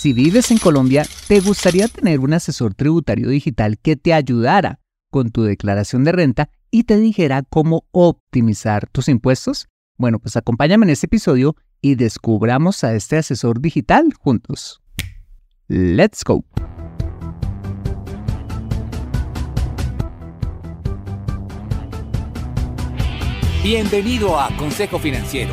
Si vives en Colombia, ¿te gustaría tener un asesor tributario digital que te ayudara con tu declaración de renta y te dijera cómo optimizar tus impuestos? Bueno, pues acompáñame en este episodio y descubramos a este asesor digital juntos. Let's go. Bienvenido a Consejo Financiero,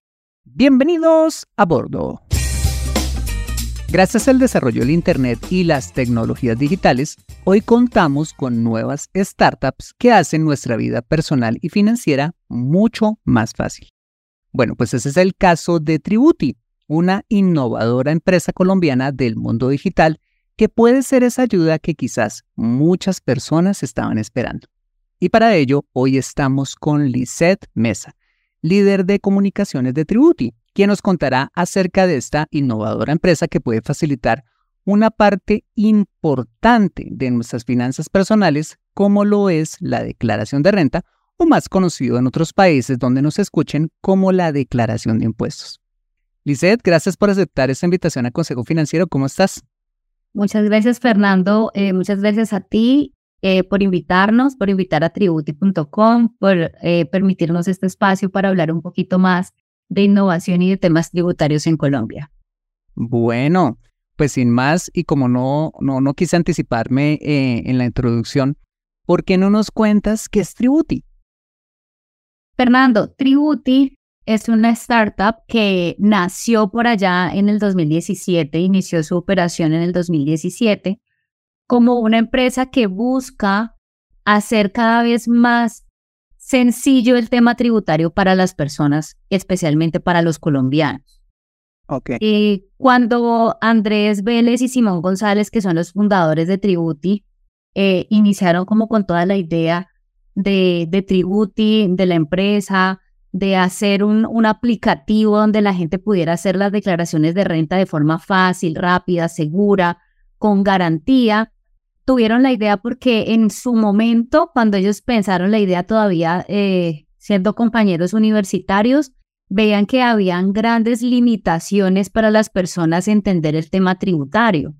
Bienvenidos a bordo. Gracias al desarrollo del Internet y las tecnologías digitales, hoy contamos con nuevas startups que hacen nuestra vida personal y financiera mucho más fácil. Bueno, pues ese es el caso de Tributi, una innovadora empresa colombiana del mundo digital que puede ser esa ayuda que quizás muchas personas estaban esperando. Y para ello, hoy estamos con Lisette Mesa, líder de comunicaciones de Tributi, quien nos contará acerca de esta innovadora empresa que puede facilitar una parte importante de nuestras finanzas personales, como lo es la declaración de renta, o más conocido en otros países donde nos escuchen como la declaración de impuestos. Lizeth, gracias por aceptar esta invitación a Consejo Financiero. ¿Cómo estás? Muchas gracias, Fernando. Eh, muchas gracias a ti eh, por invitarnos, por invitar a tributi.com, por eh, permitirnos este espacio para hablar un poquito más de innovación y de temas tributarios en Colombia. Bueno, pues sin más, y como no, no, no quise anticiparme eh, en la introducción, ¿por qué no nos cuentas qué es Tributi? Fernando, Tributi es una startup que nació por allá en el 2017, inició su operación en el 2017 como una empresa que busca hacer cada vez más sencillo el tema tributario para las personas, especialmente para los colombianos. Okay. Y cuando Andrés Vélez y Simón González, que son los fundadores de Tributi, eh, iniciaron como con toda la idea de, de Tributi, de la empresa, de hacer un, un aplicativo donde la gente pudiera hacer las declaraciones de renta de forma fácil, rápida, segura, con garantía, tuvieron la idea porque en su momento, cuando ellos pensaron la idea todavía eh, siendo compañeros universitarios, veían que habían grandes limitaciones para las personas entender el tema tributario.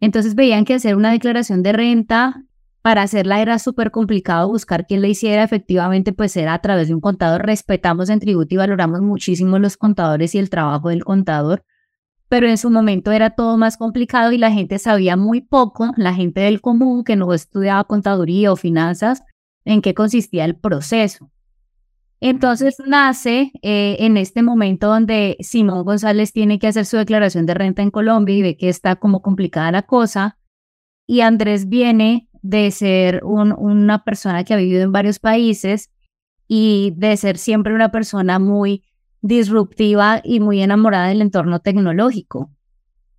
Entonces veían que hacer una declaración de renta, para hacerla era súper complicado buscar quién la hiciera, efectivamente pues era a través de un contador. Respetamos en tributo y valoramos muchísimo los contadores y el trabajo del contador, pero en su momento era todo más complicado y la gente sabía muy poco, la gente del común que no estudiaba contaduría o finanzas, en qué consistía el proceso. Entonces nace eh, en este momento donde Simón González tiene que hacer su declaración de renta en Colombia y ve que está como complicada la cosa. y Andrés viene de ser una persona que ha vivido en varios países y de ser siempre una persona muy disruptiva y muy enamorada del entorno tecnológico.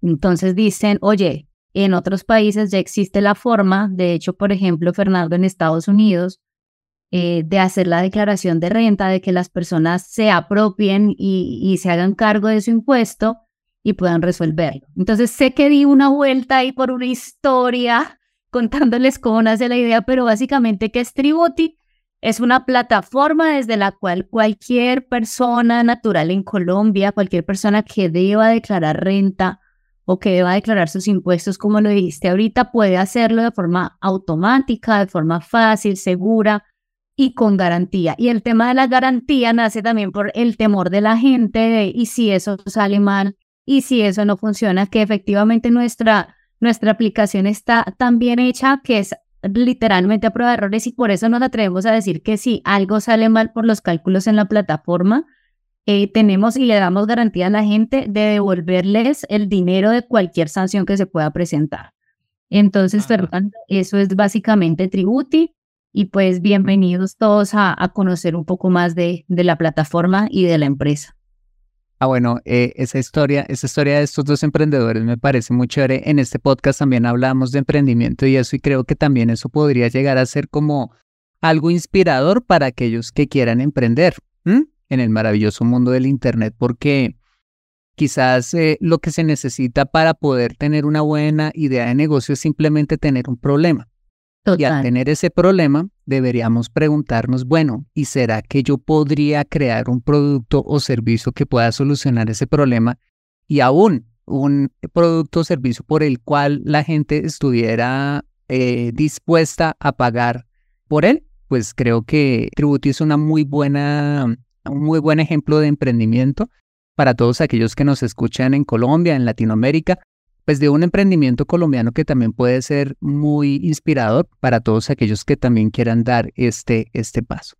Entonces dicen, oye, en otros países ya existe la forma, de hecho, por ejemplo, Fernando en Estados Unidos, eh, de hacer la declaración de renta, de que las personas se apropien y, y, se hagan cargo de su impuesto y puedan resolverlo. Entonces sé que di una vuelta ahí por una historia contándoles cómo nace la idea, pero básicamente que es Tributi es una plataforma desde la cual cualquier persona natural en Colombia, cualquier persona que deba declarar renta o que deba declarar sus impuestos, como lo dijiste ahorita, puede hacerlo de forma automática, de forma fácil, segura y con garantía. Y el tema de la garantía nace también por el temor de la gente de, y si eso sale mal, y si eso no funciona, que efectivamente nuestra, nuestra aplicación está tan bien hecha que es literalmente a prueba de errores y por eso nos atrevemos a decir que si algo sale mal por los cálculos en la plataforma, eh, tenemos y le damos garantía a la gente de devolverles el dinero de cualquier sanción que se pueda presentar. Entonces, Fernando, eso es básicamente Tributi y pues bienvenidos todos a, conocer un poco más de, de la plataforma y de la empresa. Ah, bueno, eh, esa historia, esa historia de estos dos emprendedores me parece muy chévere. En este podcast también hablamos de emprendimiento y eso, y creo que también eso podría llegar a ser como algo inspirador para aquellos que quieran emprender en el maravilloso mundo del Internet, porque quizás eh, lo que se necesita para poder tener una buena idea de negocio es simplemente tener un problema. Y al tener ese problema, deberíamos preguntarnos, bueno, ¿y será que yo podría crear un producto o servicio que pueda solucionar ese problema? Y aún un producto o servicio por el cual la gente estuviera eh, dispuesta a pagar por él, pues creo que Tributi es una muy buena, un muy buen ejemplo de emprendimiento para todos aquellos que nos escuchan en Colombia, en Latinoamérica, pues de un emprendimiento colombiano que también puede ser muy inspirador para todos aquellos que también quieran dar este, este paso.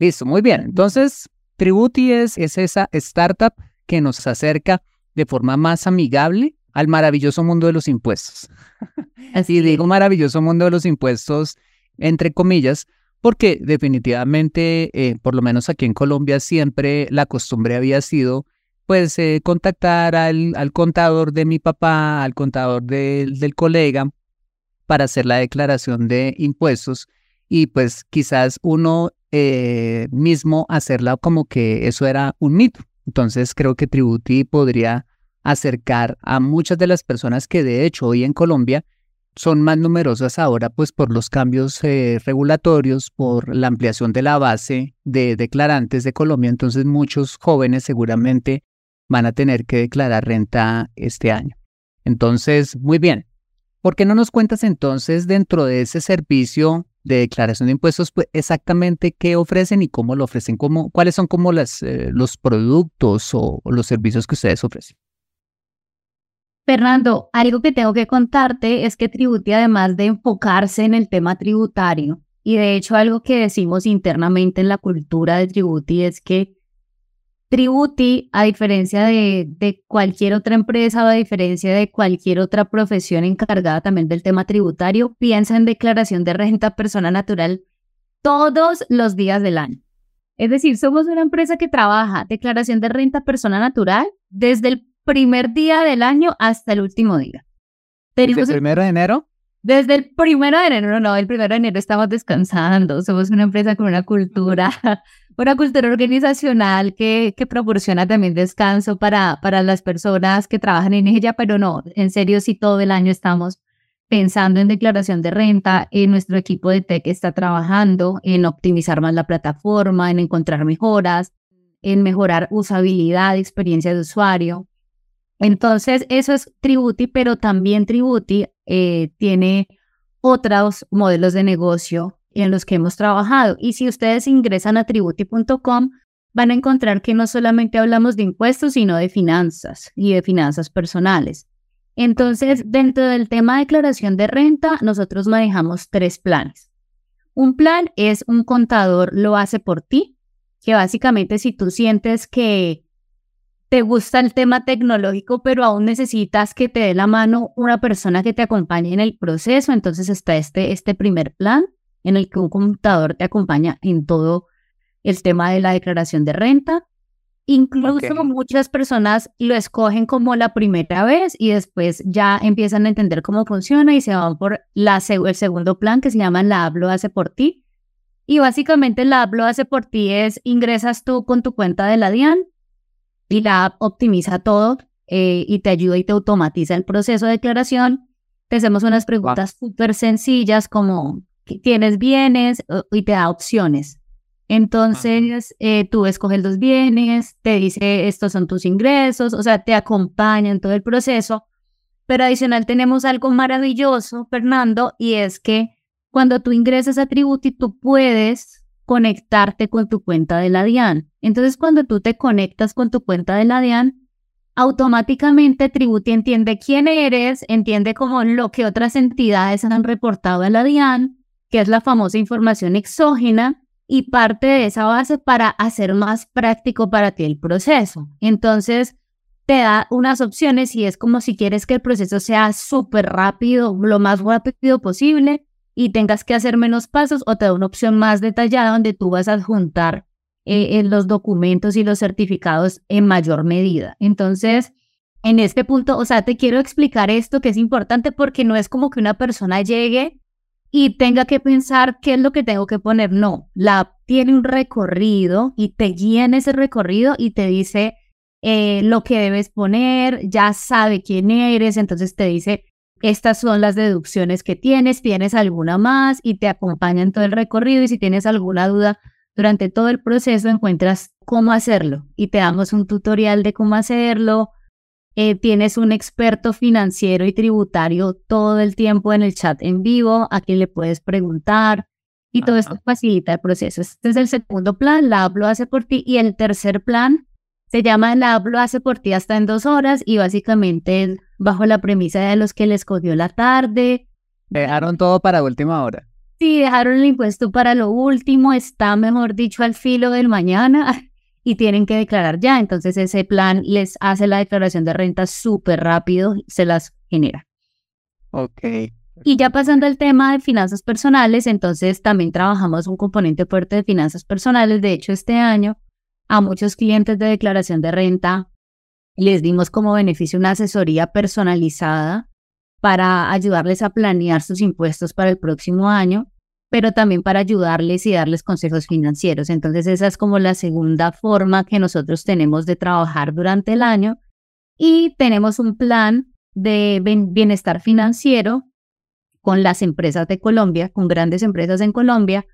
Listo, muy bien. Entonces, Tributi es, es esa startup que nos acerca de forma más amigable al maravilloso mundo de los impuestos. Así digo maravilloso mundo de los impuestos, entre comillas, porque definitivamente, eh, por lo menos aquí en Colombia, siempre la costumbre había sido pues eh, contactar al, al, contador de mi papá, al contador del colega, para hacer la declaración de impuestos y pues quizás uno eh, mismo hacerla como que eso era un mito. Entonces creo que Tributi podría acercar a muchas de las personas que de hecho hoy en Colombia son más numerosas ahora pues por los cambios eh, regulatorios, por la ampliación de la base de declarantes de Colombia. Entonces muchos jóvenes seguramente van a tener que declarar renta este año. Entonces, muy bien. ¿Por qué no nos cuentas entonces dentro de ese servicio de declaración de impuestos pues, exactamente qué ofrecen y cómo lo ofrecen? Cómo, ¿Cuáles son como las, eh, los productos o, o los servicios que ustedes ofrecen? Fernando, algo que tengo que contarte es que Tributi, además de enfocarse en el tema tributario, y de hecho algo que decimos internamente en la cultura de Tributi es que Tributi, a diferencia de, de, cualquier otra empresa o a diferencia de cualquier otra profesión encargada también del tema tributario, piensa en declaración de renta persona natural todos los días del año. Es decir, somos una empresa que trabaja declaración de renta persona natural desde el primer día del año hasta el último día. ¿Desde el primero de enero? Desde el primero de enero, no, el primero de enero estamos descansando. Somos una empresa con una cultura una cultura organizacional que, que proporciona también descanso para, para las personas que trabajan en ella, pero no, en serio, si todo el año estamos pensando en declaración de renta, en nuestro equipo de tech está trabajando en optimizar más la plataforma, en encontrar mejoras, en mejorar usabilidad, experiencia de usuario. Entonces, eso es Tributi, pero también Tributi eh, tiene otros modelos de negocio en los que hemos trabajado. Y si ustedes ingresan a tributi.com, van a encontrar que no solamente hablamos de impuestos, sino de finanzas y de finanzas personales. Entonces, dentro del tema de declaración de renta, nosotros manejamos tres planes. Un plan es un contador lo hace por ti, que básicamente si tú sientes que te gusta el tema tecnológico, pero aún necesitas que te dé la mano una persona que te acompañe en el proceso. Entonces está este, este primer plan en el que un computador te acompaña en todo el tema de la declaración de renta. Incluso muchas personas lo escogen como la primera vez y después ya empiezan a entender cómo funciona y se van por la, el segundo plan que se llama la app lo hace por ti. Y básicamente la app lo hace por ti es ingresas tú con tu cuenta de la DIAN y la app optimiza todo eh, y te ayuda y te automatiza el proceso de declaración. Te hacemos unas preguntas súper sencillas como ¿tienes bienes? y te da opciones. Entonces, eh, tú escoges los bienes, te dice estos son tus ingresos, o sea, te acompaña en todo el proceso. Pero adicional tenemos algo maravilloso, Fernando, y es que cuando tú ingresas a Tributi, tú puedes conectarte con tu cuenta de la DIAN. Entonces, cuando tú te conectas con tu cuenta de la DIAN, automáticamente Tributi entiende quién eres, entiende como lo que otras entidades han reportado a la DIAN, que es la famosa información exógena, y parte de esa base para hacer más práctico para ti el proceso. Entonces, te da unas opciones y es como si quieres que el proceso sea súper rápido, lo más rápido posible y tengas que hacer menos pasos o te da una opción más detallada donde tú vas a adjuntar eh, los documentos y los certificados en mayor medida. Entonces, en este punto, o sea, te quiero explicar esto que es importante porque no es como que una persona llegue y tenga que pensar qué es lo que tengo que poner. No, la tiene un recorrido y te guía en ese recorrido y te dice eh, lo que debes poner, ya sabe quién eres, entonces te dice, estas son las deducciones que tienes, tienes alguna más y te acompaña en todo el recorrido y si tienes alguna duda durante todo el proceso encuentras cómo hacerlo y te damos un tutorial de cómo hacerlo, eh, tienes un experto financiero y tributario todo el tiempo en el chat en vivo a quien le puedes preguntar y todo esto facilita el proceso. Este es el segundo plan, la app lo hace por ti y el tercer plan se llama la app lo hace por ti hasta en dos horas y básicamente bajo la premisa de los que les cogió la tarde. Dejaron todo para última hora. Sí, dejaron el impuesto para lo último, está mejor dicho al filo del mañana. y tienen que declarar ya. Entonces ese plan les hace la declaración de renta súper rápido, se las genera. Ok. Y ya pasando al tema de finanzas personales, entonces también trabajamos un componente fuerte de finanzas personales. De hecho, este año a muchos clientes de declaración de renta les dimos como beneficio una asesoría personalizada para ayudarles a planear sus impuestos para el próximo año pero también para ayudarles y darles consejos financieros. Entonces esa es como la segunda forma que nosotros tenemos de trabajar durante el año y tenemos un plan de bienestar financiero con las empresas de Colombia, con grandes empresas en Colombia,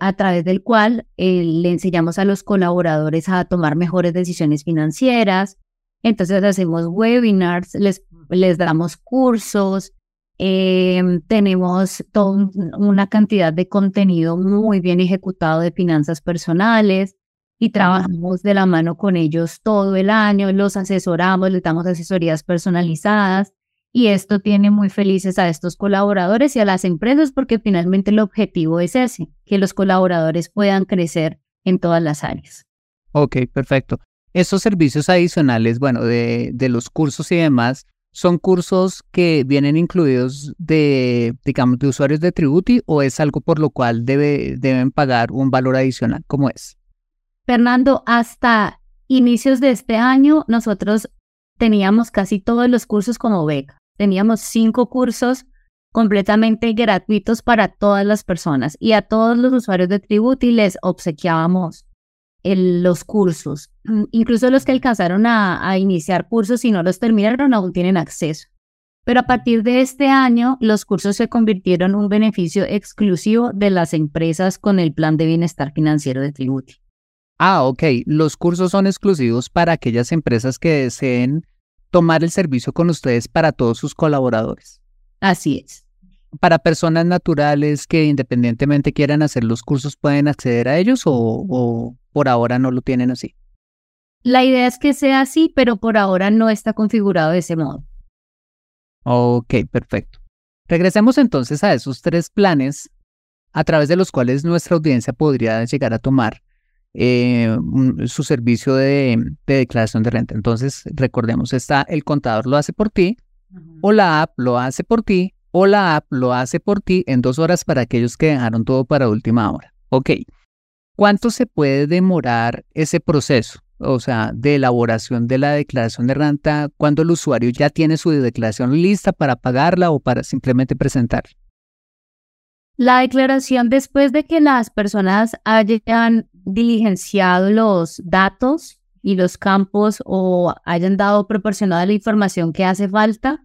a través del cual eh, le enseñamos a los colaboradores a tomar mejores decisiones financieras. Entonces hacemos webinars, les, les damos cursos, Em, tenemos toda una cantidad de contenido muy bien ejecutado de finanzas personales y trabajamos de la mano con ellos todo el año, los asesoramos, les damos asesorías personalizadas y esto tiene muy felices a estos colaboradores y a las empresas porque finalmente el objetivo es ese, que los colaboradores puedan crecer en todas las áreas. Ok, perfecto. Esos servicios adicionales, bueno, de, de los cursos y demás, ¿Son cursos que vienen incluidos de, digamos, de usuarios de Tributi o es algo por lo cual debe, deben pagar un valor adicional? ¿Cómo es? Fernando, hasta inicios de este año nosotros teníamos casi todos los cursos como beca. Teníamos cinco cursos completamente gratuitos para todas las personas y a todos los usuarios de Tributi les obsequiábamos los cursos. Mm, incluso los que alcanzaron a, iniciar cursos y no los terminaron aún tienen acceso. Pero a partir de este año, los cursos se convirtieron en un beneficio exclusivo de las empresas con el plan de bienestar financiero de Tributi. Ah, ok. Los cursos son exclusivos para aquellas empresas que deseen tomar el servicio con ustedes para todos sus colaboradores. Así es. Para personas naturales que independientemente quieran hacer los cursos, ¿pueden acceder a ellos o por ahora no lo tienen así? La idea es que sea así, pero por ahora no está configurado de ese modo. Ok, perfecto. Regresemos entonces a esos tres planes a través de los cuales nuestra audiencia podría llegar a tomar eh, su servicio de, declaración de renta. Entonces, recordemos, está el contador lo hace por ti, o la app lo hace por ti, o la app lo hace por ti en dos horas para aquellos que dejaron todo para última hora. Ok. ¿Cuánto se puede demorar ese proceso? O sea, de elaboración de la declaración de renta cuando el usuario ya tiene su declaración lista para pagarla o para simplemente presentar. La declaración después de que las personas hayan diligenciado los datos y los campos o hayan dado proporcionada la información que hace falta,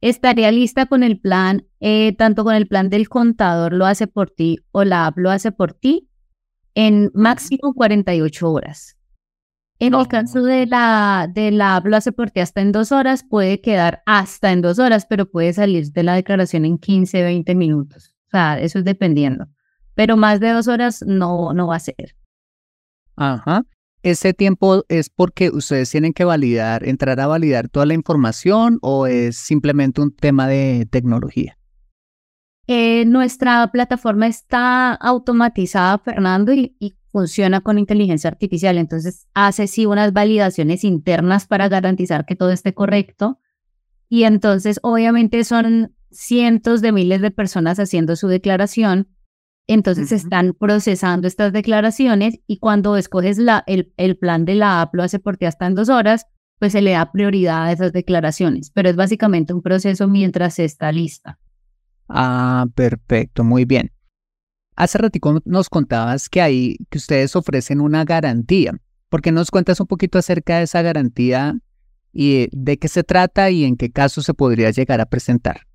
estaría lista con el plan, eh, tanto con el plan del contador lo hace por ti o la app lo hace por ti, en máximo 48 horas. En el caso de la, de la app lo hace por ti hasta en dos horas, puede quedar hasta en dos horas, pero puede salir de la declaración en 15, 20 minutos. O sea, eso es dependiendo. Pero más de dos horas no, no va a ser. Ajá. ¿Ese tiempo es porque ustedes tienen que validar, entrar a validar toda la información o es simplemente un tema de tecnología? Eh, nuestra plataforma está automatizada, Fernando, y, funciona con inteligencia artificial. Entonces, hace sí unas validaciones internas para garantizar que todo esté correcto. Y entonces, obviamente, son cientos de miles de personas haciendo su declaración entonces están procesando estas declaraciones y cuando escoges la, el, el, plan de la app, lo hace por ti hasta en dos horas, pues se le da prioridad a esas declaraciones. Pero es básicamente un proceso mientras está lista. Ah, perfecto, muy bien. Hace ratito nos contabas que ahí que ustedes ofrecen una garantía. ¿Por qué nos cuentas un poquito acerca de esa garantía y de qué se trata y en qué caso se podría llegar a presentar?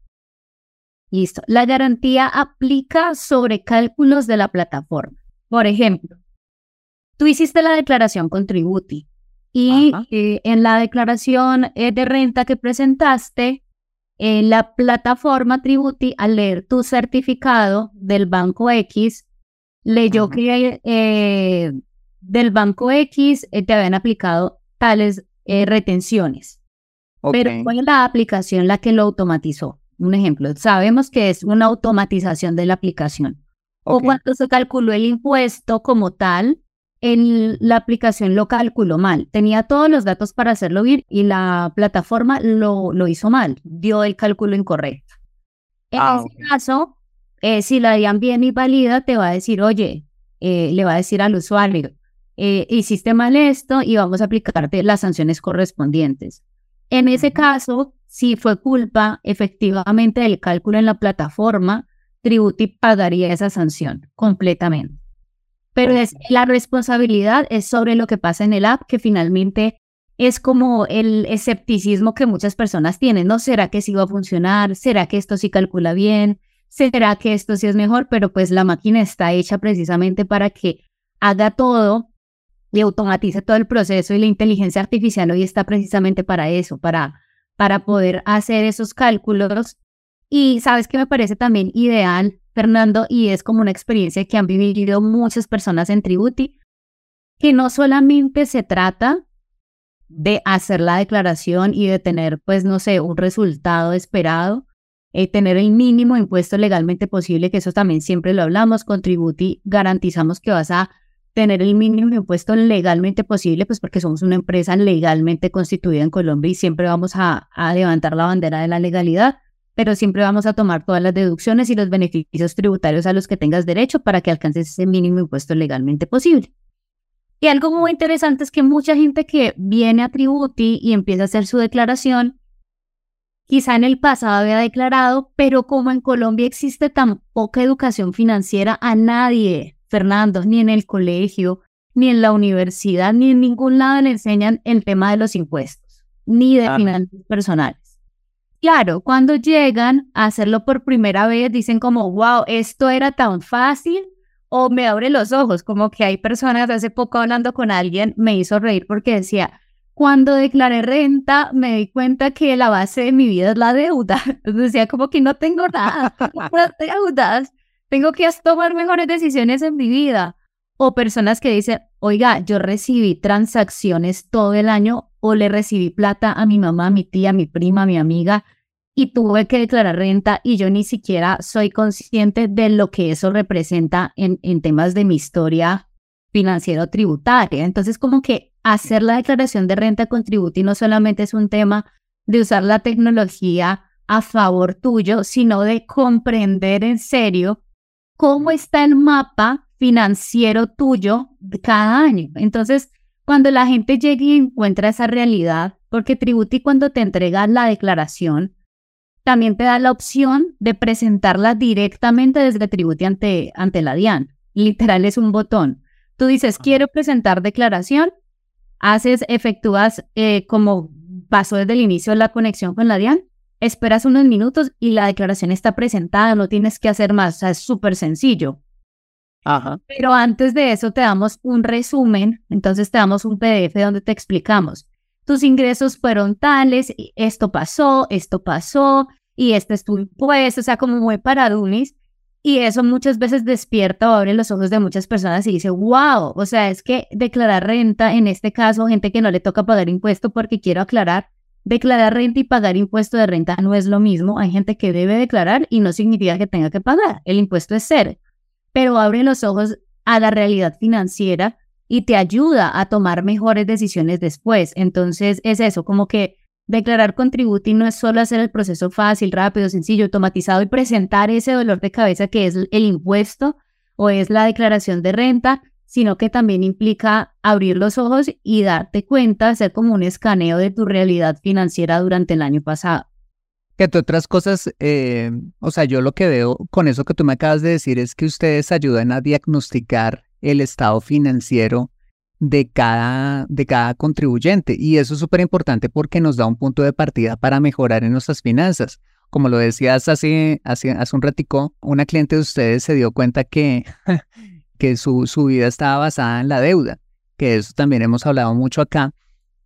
Listo. La garantía aplica sobre cálculos de la plataforma. Por ejemplo, tú hiciste la declaración con Tributi y eh, en la declaración eh, de renta que presentaste, en eh, la plataforma Tributi, al leer tu certificado del banco X, leyó que del banco X te habían aplicado tales retenciones. Pero fue la aplicación la que lo automatizó. Un ejemplo, sabemos que es una automatización de la aplicación. O cuando se calculó el impuesto como tal, la aplicación lo calculó mal. Tenía todos los datos para hacerlo bien y la plataforma lo, lo hizo mal, dio el cálculo incorrecto. En ah, ese caso, eh, si la harían bien y válida, te va a decir, oye, eh, le va a decir al usuario, eh, hiciste mal esto y vamos a aplicarte las sanciones correspondientes. En ese caso, si fue culpa efectivamente del cálculo en la plataforma, Tributi pagaría esa sanción completamente. Pero es, la responsabilidad es sobre lo que pasa en el app, que finalmente es como el escepticismo que muchas personas tienen, ¿no? ¿Será que sí va a funcionar? ¿Será que esto sí calcula bien? ¿Será que esto sí es mejor? Pero pues la máquina está hecha precisamente para que haga todo y automatice todo el proceso y la inteligencia artificial hoy está precisamente para eso, para para poder hacer esos cálculos. Y sabes que me parece también ideal, Fernando, y es como una experiencia que han vivido muchas personas en Tributi, que no solamente se trata de hacer la declaración y de tener, pues, no sé, un resultado esperado, eh, tener el mínimo impuesto legalmente posible, que eso también siempre lo hablamos, con Tributi garantizamos que vas a tener el mínimo impuesto legalmente posible, pues porque somos una empresa legalmente constituida en Colombia y siempre vamos a, levantar la bandera de la legalidad, pero siempre vamos a tomar todas las deducciones y los beneficios tributarios a los que tengas derecho para que alcances ese mínimo impuesto legalmente posible. Y algo muy interesante es que mucha gente que viene a Tributi y empieza a hacer su declaración, quizá en el pasado había declarado, pero como en Colombia existe tan poca educación financiera, a nadie Fernando, ni en el colegio, ni en la universidad, ni en ningún lado le enseñan el tema de los impuestos, ni de finanzas personales. Claro, cuando llegan a hacerlo por primera vez, dicen como, wow, esto era tan fácil, o me abre los ojos, como que hay personas, hace poco hablando con alguien, me hizo reír porque decía, cuando declaré renta, me di cuenta que la base de mi vida es la deuda. Entonces decía, como que no tengo nada, no deudas tengo que tomar mejores decisiones en mi vida. O personas que dicen, oiga, yo recibí transacciones todo el año o le recibí plata a mi mamá, a mi tía, a mi prima, a mi amiga y tuve que declarar renta y yo ni siquiera soy consciente de lo que eso representa en, en temas de mi historia financiero tributaria. Entonces, como que hacer la declaración de renta con Tributi no solamente es un tema de usar la tecnología a favor tuyo, sino de comprender en serio cómo está el mapa financiero tuyo de cada año. Entonces, cuando la gente llegue y encuentra esa realidad, porque Tributi cuando te entrega la declaración, también te da la opción de presentarla directamente desde Tributi ante, ante la DIAN. Literal es un botón. Tú dices, quiero presentar declaración, haces, efectúas eh, como pasó desde el inicio la conexión con la DIAN, esperas unos minutos y la declaración está presentada, no tienes que hacer más, o sea, es súper sencillo. Ajá. Pero antes de eso te damos un resumen, entonces te damos un PDF donde te explicamos. Tus ingresos fueron tales, esto pasó, esto pasó, y este es tu impuesto, o sea, como muy paradunis. Y eso muchas veces despierta o abre los ojos de muchas personas y dice, wow, o sea, es que declarar renta, en este caso, gente que no le toca pagar impuesto, porque quiero aclarar, declarar renta y pagar impuesto de renta no es lo mismo. Hay gente que debe declarar y no significa que tenga que pagar. El impuesto es cero, pero abre los ojos a la realidad financiera y te ayuda a tomar mejores decisiones después. Entonces, es eso, como que Declarar contributi no es solo hacer el proceso fácil, rápido, sencillo, automatizado y presentar ese dolor de cabeza que es el impuesto o es la declaración de renta, sino que también implica abrir los ojos y darte cuenta, hacer como un escaneo de tu realidad financiera durante el año pasado. Que entre otras cosas, eh, o sea, yo lo que veo con eso que tú me acabas de decir es que ustedes ayudan a diagnosticar el estado financiero de cada, de cada contribuyente. Y eso es súper importante porque nos da un punto de partida para mejorar en nuestras finanzas. Como lo decías hace, hace, hace un ratico, una cliente de ustedes se dio cuenta que, que su, su vida estaba basada en la deuda, que eso también hemos hablado mucho acá.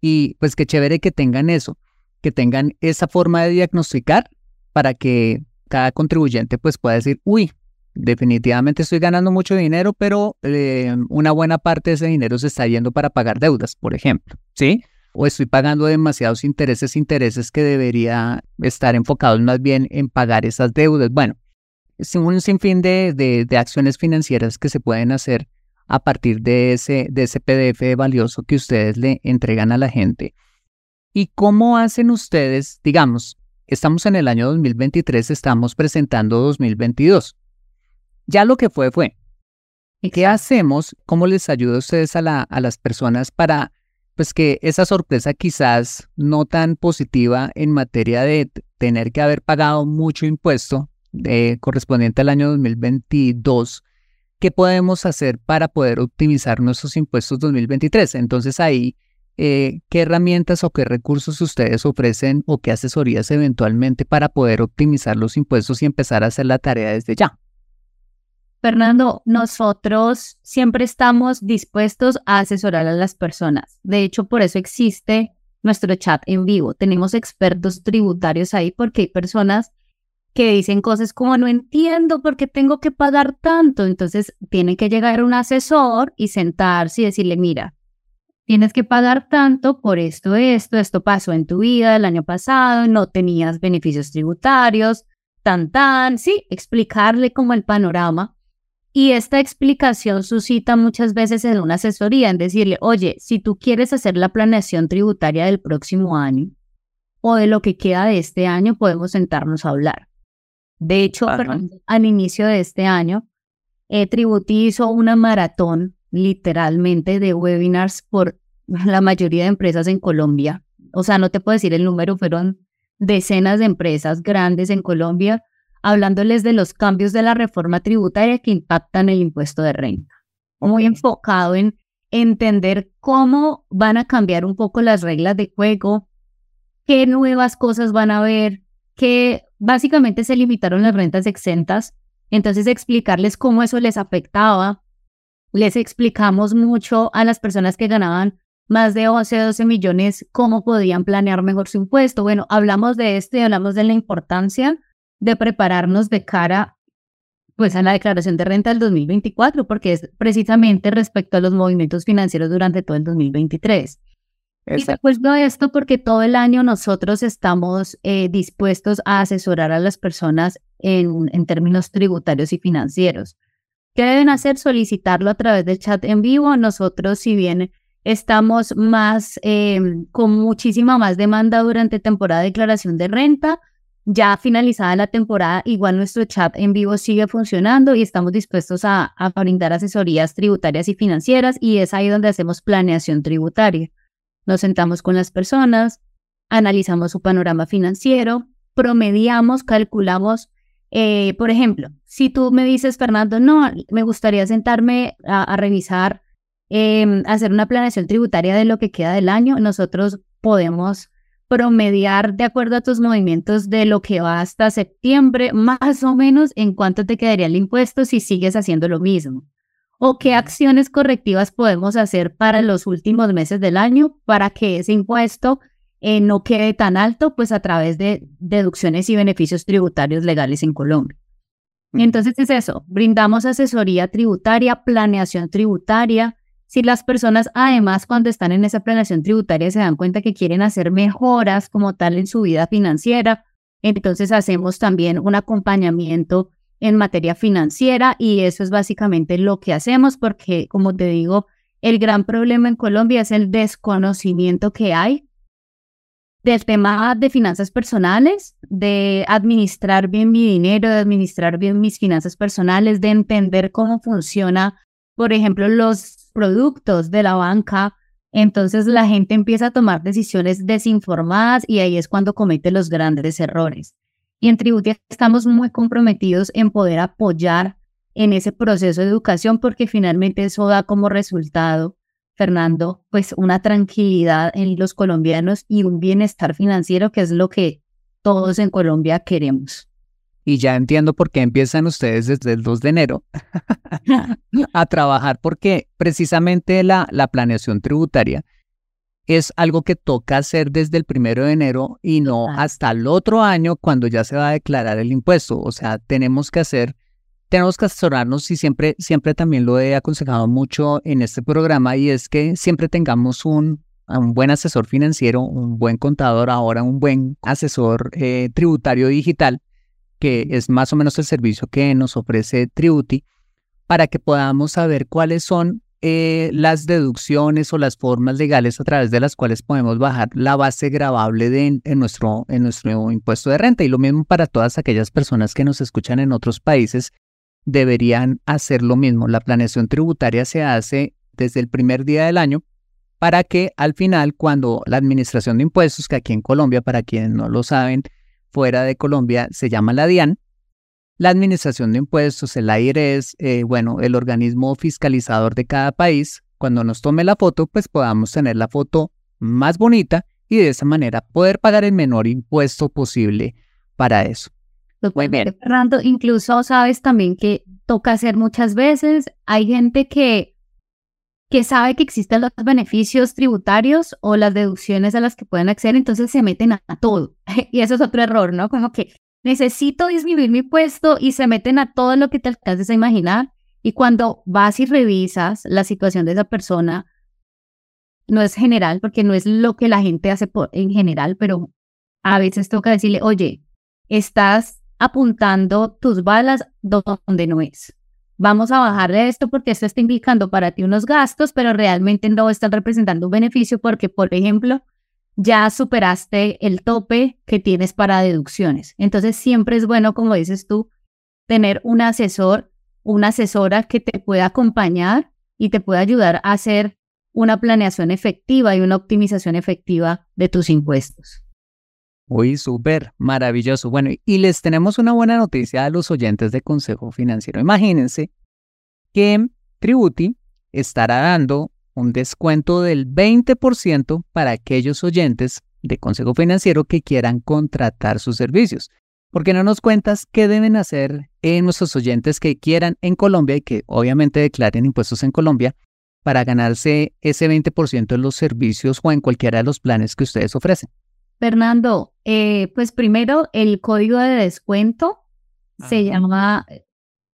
Y pues qué chévere que tengan eso, que tengan esa forma de diagnosticar para que cada contribuyente pues pueda decir, uy, definitivamente estoy ganando mucho dinero, pero eh, una buena parte de ese dinero se está yendo para pagar deudas, por ejemplo, ¿sí? O estoy pagando demasiados intereses, intereses que debería estar enfocados más bien en pagar esas deudas. Bueno, un sinfín de, de, acciones financieras que se pueden hacer a partir de ese, de ese PDF valioso que ustedes le entregan a la gente. ¿Y cómo hacen ustedes, digamos, estamos en el año 2023, estamos presentando 2022? Ya lo que fue fue. ¿Qué hacemos? ¿Cómo les ayuda a ustedes a, la, a las personas para pues que esa sorpresa quizás no tan positiva en materia de tener que haber pagado mucho impuesto de, correspondiente al año 2022, ¿qué podemos hacer para poder optimizar nuestros impuestos 2023? Entonces ahí, eh, ¿qué herramientas o qué recursos ustedes ofrecen o qué asesorías eventualmente para poder optimizar los impuestos y empezar a hacer la tarea desde ya? Fernando, nosotros siempre estamos dispuestos a asesorar a las personas. De hecho, por eso existe nuestro chat en vivo. Tenemos expertos tributarios ahí porque hay personas que dicen cosas como no entiendo por qué tengo que pagar tanto. Entonces tiene que llegar un asesor y sentarse y decirle, mira, tienes que pagar tanto por esto, esto, esto pasó en tu vida el año pasado, no tenías beneficios tributarios, tan, tan, sí, explicarle como el panorama y esta explicación suscita muchas veces en una asesoría, en decirle, oye, si tú quieres hacer la planeación tributaria del próximo año o de lo que queda de este año, podemos sentarnos a hablar. De hecho, al inicio de este año, eh, Tributi hizo una maratón literalmente de webinars por la mayoría de empresas en Colombia. O sea, no te puedo decir el número, fueron decenas de empresas grandes en Colombia hablándoles de los cambios de la reforma tributaria que impactan el impuesto de renta. Muy enfocado en entender cómo van a cambiar un poco las reglas de juego, qué nuevas cosas van a haber, que básicamente se limitaron las rentas exentas. Entonces explicarles cómo eso les afectaba. Les explicamos mucho a las personas que ganaban más de 11, 12 millones cómo podían planear mejor su impuesto. Bueno, hablamos de esto y hablamos de la importancia de prepararnos de cara pues a la declaración de renta del 2024, porque es precisamente respecto a los movimientos financieros durante todo el 2023. Y después de esto, porque todo el año nosotros estamos eh, dispuestos a asesorar a las personas en, en términos tributarios y financieros. ¿Qué deben hacer? Solicitarlo a través del chat en vivo. Nosotros, si bien estamos más, em, con muchísima más demanda durante temporada de declaración de renta, ya finalizada la temporada, igual nuestro chat en vivo sigue funcionando y estamos dispuestos a, a brindar asesorías tributarias y financieras y es ahí donde hacemos planeación tributaria. Nos sentamos con las personas, analizamos su panorama financiero, promediamos, calculamos eh, por ejemplo, si tú me dices, Fernando, no, me gustaría sentarme a, revisar, em, hacer una planeación tributaria de lo que queda del año, nosotros podemos promediar de acuerdo a tus movimientos de lo que va hasta septiembre, más o menos en cuánto te quedaría el impuesto si sigues haciendo lo mismo. O qué acciones correctivas podemos hacer para los últimos meses del año para que ese impuesto eh, no quede tan alto, pues a través de deducciones y beneficios tributarios legales en Colombia. Entonces es eso, brindamos asesoría tributaria, planeación tributaria. Si las personas además cuando están en esa planeación tributaria se dan cuenta que quieren hacer mejoras como tal en su vida financiera, entonces hacemos también un acompañamiento en materia financiera y eso es básicamente lo que hacemos porque, como te digo, el gran problema en Colombia es el desconocimiento que hay del tema de finanzas personales, de administrar bien mi dinero, de administrar bien mis finanzas personales, de entender cómo funciona, por ejemplo, los productos de la banca. Entonces la gente empieza a tomar decisiones desinformadas y ahí es cuando comete los grandes errores. Y en Tributia estamos muy comprometidos en poder apoyar en ese proceso de educación porque finalmente eso da como resultado Fernando, pues una tranquilidad en los colombianos y un bienestar financiero que es lo que todos en Colombia queremos. Y ya entiendo por qué empiezan ustedes desde el 2 de enero a trabajar, porque precisamente la, la planeación tributaria es algo que toca hacer desde el primero de enero y no hasta el otro año cuando ya se va a declarar el impuesto. O sea, tenemos que hacer tenemos que asesorarnos y siempre, siempre también lo he aconsejado mucho en este programa y es que siempre tengamos un, un buen asesor financiero, un buen contador, ahora un buen asesor eh, tributario digital, que es más o menos el servicio que nos ofrece Tributi, para que podamos saber cuáles son eh, las deducciones o las formas legales a través de las cuales podemos bajar la base gravable de, en, nuestro, en nuestro impuesto de renta. Y lo mismo para todas aquellas personas que nos escuchan en otros países deberían hacer lo mismo. La planeación tributaria se hace desde el primer día del año para que al final, cuando la administración de impuestos, que aquí en Colombia, para quienes no lo saben, fuera de Colombia se llama la DIAN, la administración de impuestos, el IRS, eh, bueno, el organismo fiscalizador de cada país, cuando nos tome la foto, pues podamos tener la foto más bonita y de esa manera poder pagar el menor impuesto posible para eso. Muy bien. Fernando, incluso sabes también que toca hacer muchas veces. Hay gente que, que sabe que existen los beneficios tributarios o las deducciones a las que pueden acceder, entonces se meten a, todo. Y eso es otro error, ¿no? Como que necesito disminuir mi puesto y se meten a todo lo que te alcances a imaginar. Y cuando vas y revisas la situación de esa persona, no es general, porque no es lo que la gente hace en general, pero a veces toca decirle, oye, estás apuntando tus balas donde no es. Vamos a bajarle esto porque esto está indicando para ti unos gastos, pero realmente no están representando un beneficio porque, por ejemplo, ya superaste el tope que tienes para deducciones. Entonces, siempre es bueno, como dices tú, tener un asesor, una asesora que te pueda acompañar y te pueda ayudar a hacer una planeación efectiva y una optimización efectiva de tus impuestos. Uy, súper, maravilloso. Bueno, y les tenemos una buena noticia a los oyentes de Consejo Financiero. Imagínense que Tributi estará dando un descuento del 20% para aquellos oyentes de Consejo Financiero que quieran contratar sus servicios. ¿Por qué no nos cuentas qué deben hacer en nuestros oyentes que quieran en Colombia y que obviamente declaren impuestos en Colombia para ganarse ese 20% en los servicios o en cualquiera de los planes que ustedes ofrecen? Fernando, eh, pues primero el código de descuento se llama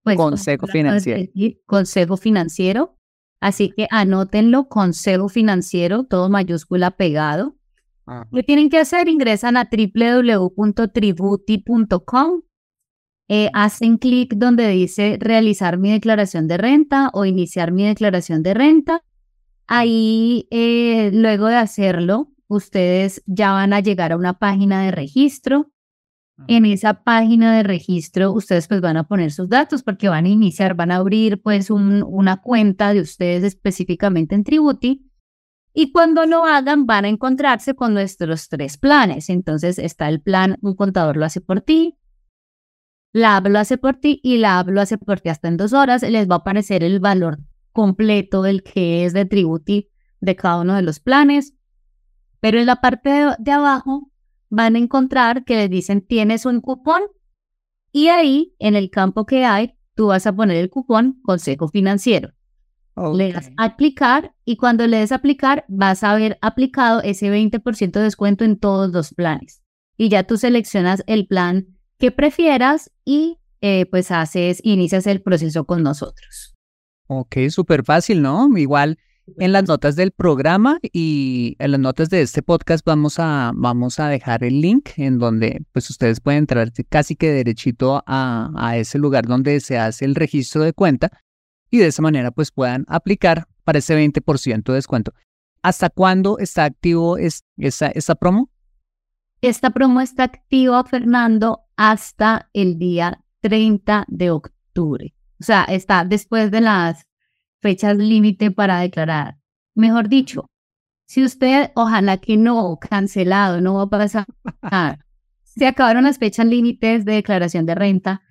pues, Consejo Financiero. consejo Financiero. Así que anótenlo, Consejo Financiero, todo mayúscula pegado. ¿Qué tienen que hacer? Ingresan a www.tributi.com eh, hacen clic donde dice realizar mi declaración de renta o iniciar mi declaración de renta. Ahí, eh, luego de hacerlo, ustedes ya van a llegar a una página de registro. En esa página de registro, ustedes pues van a poner sus datos porque van a iniciar, van a abrir pues una cuenta de ustedes específicamente en Tributi. Y cuando lo hagan, van a encontrarse con nuestros tres planes. Entonces está el plan, un contador lo hace por ti, la app lo hace por ti y la app lo hace por ti hasta en dos horas. Les va a aparecer el valor completo del que es de Tributi de cada uno de los planes. Pero en la parte de, abajo van a encontrar que les dicen tienes un cupón y ahí en el campo que hay tú vas a poner el cupón consejo financiero. Le das a aplicar y cuando le des a aplicar vas a haber aplicado ese 20% de descuento en todos los planes. Y ya tú seleccionas el plan que prefieras y eh, pues haces, inicias el proceso con nosotros. Ok, súper fácil, ¿no? Igual en las notas del programa y en las notas de este podcast vamos a, vamos a dejar el link en donde pues ustedes pueden entrar casi que derechito a, a ese lugar donde se hace el registro de cuenta y de esa manera pues puedan aplicar para ese 20% de descuento. ¿Hasta cuándo está activo es, esa, esa promo? Esta promo está activa, Fernando, hasta el día 30 de octubre. O sea, está después de las fechas límite para declarar. Mejor dicho, si usted, ojalá que no, cancelado, no va a pasar Se acabaron las fechas límites de declaración de renta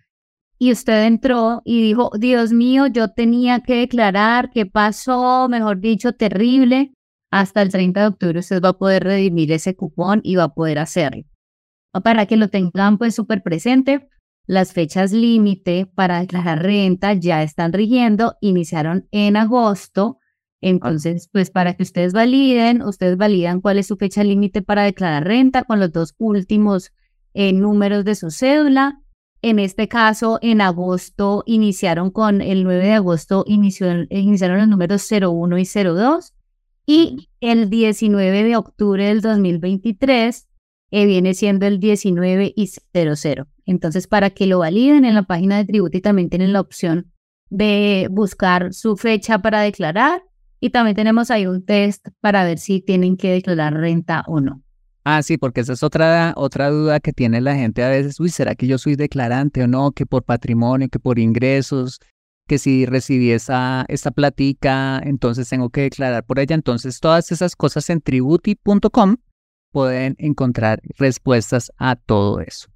y usted entró y dijo, Dios mío, yo tenía que declarar, ¿qué pasó? Mejor dicho, terrible. Hasta el 30 de octubre usted va a poder redimir ese cupón y va a poder hacerlo para que lo tengan pues súper presente. Las fechas límite para declarar renta ya están rigiendo, iniciaron en agosto. Entonces, pues para que ustedes validen, ustedes validan cuál es su fecha límite para declarar renta con los dos últimos eh, números de su cédula. En este caso, en agosto iniciaron con el 9 de agosto iniciaron los números 01 y 02 y el 19 de octubre del 2023 eh, viene siendo el 19 y 00. Entonces, para que lo validen en la página de Tributi también tienen la opción de buscar su fecha para declarar y también tenemos ahí un test para ver si tienen que declarar renta o no. Ah, sí, porque esa es otra, otra duda que tiene la gente a veces. Uy, ¿será que yo soy declarante o no? Que por patrimonio, que por ingresos, que si recibí esa, esa platica, entonces tengo que declarar por ella. Entonces, todas esas cosas en tributi.com pueden encontrar respuestas a todo eso.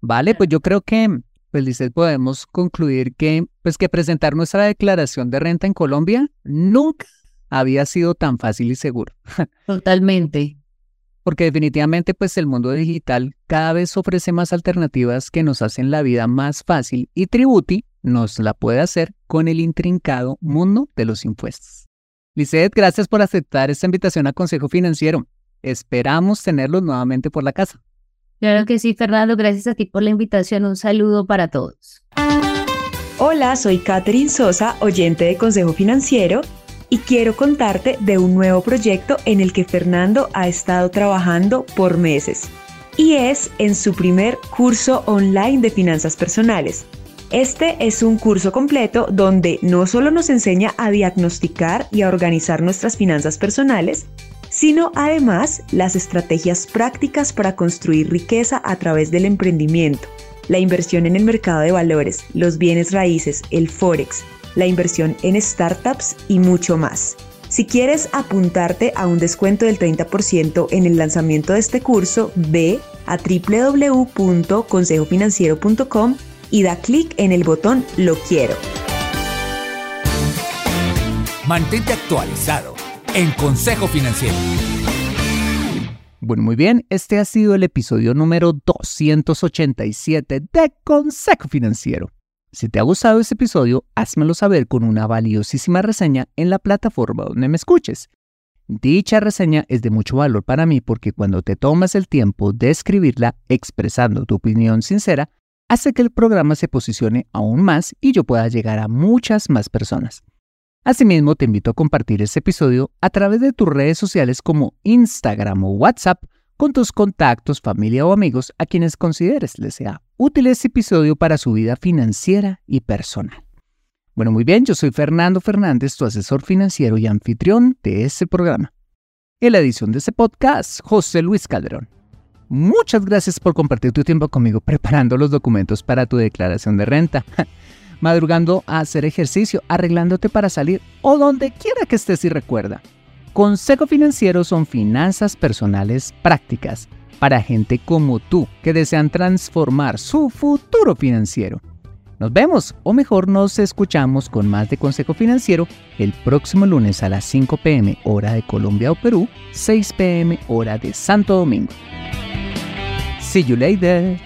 Vale, pues yo creo que, pues Lizeth, podemos concluir que, pues que presentar nuestra declaración de renta en Colombia nunca había sido tan fácil y seguro. Totalmente. Porque definitivamente, pues el mundo digital cada vez ofrece más alternativas que nos hacen la vida más fácil y Tributi nos la puede hacer con el intrincado mundo de los impuestos. Lizeth, gracias por aceptar esta invitación a Consejo Financiero. Esperamos tenerlos nuevamente por la casa. Claro que sí, Fernando. Gracias a ti por la invitación. Un saludo para todos. Hola, soy Catherine Sosa, oyente de Consejo Financiero, y quiero contarte de un nuevo proyecto en el que Fernando ha estado trabajando por meses. Y es en su primer curso online de finanzas personales. Este es un curso completo donde no solo nos enseña a diagnosticar y a organizar nuestras finanzas personales, sino además las estrategias prácticas para construir riqueza a través del emprendimiento, la inversión en el mercado de valores, los bienes raíces, el forex, la inversión en startups y mucho más. Si quieres apuntarte a un descuento del 30% en el lanzamiento de este curso, ve a www.consejofinanciero.com y da clic en el botón Lo quiero. Mantente actualizado en Consejo Financiero. Bueno, muy bien, este ha sido el episodio número 287 de Consejo Financiero. Si te ha gustado este episodio, házmelo saber con una valiosísima reseña en la plataforma donde me escuches. Dicha reseña es de mucho valor para mí porque cuando te tomas el tiempo de escribirla expresando tu opinión sincera, hace que el programa se posicione aún más y yo pueda llegar a muchas más personas. Asimismo, te invito a compartir este episodio a través de tus redes sociales como Instagram o WhatsApp con tus contactos, familia o amigos a quienes consideres les sea útil este episodio para su vida financiera y personal. Bueno, muy bien, yo soy Fernando Fernández, tu asesor financiero y anfitrión de este programa. En la edición de este podcast, José Luis Calderón. Muchas gracias por compartir tu tiempo conmigo preparando los documentos para tu declaración de renta, madrugando a hacer ejercicio, arreglándote para salir o donde quiera que estés y recuerda. Consejo Financiero son finanzas personales prácticas para gente como tú que desean transformar su futuro financiero. Nos vemos, o mejor nos escuchamos con más de Consejo Financiero el próximo lunes a las 5 pm hora de Colombia o Perú, 6 pm hora de Santo Domingo. See you later.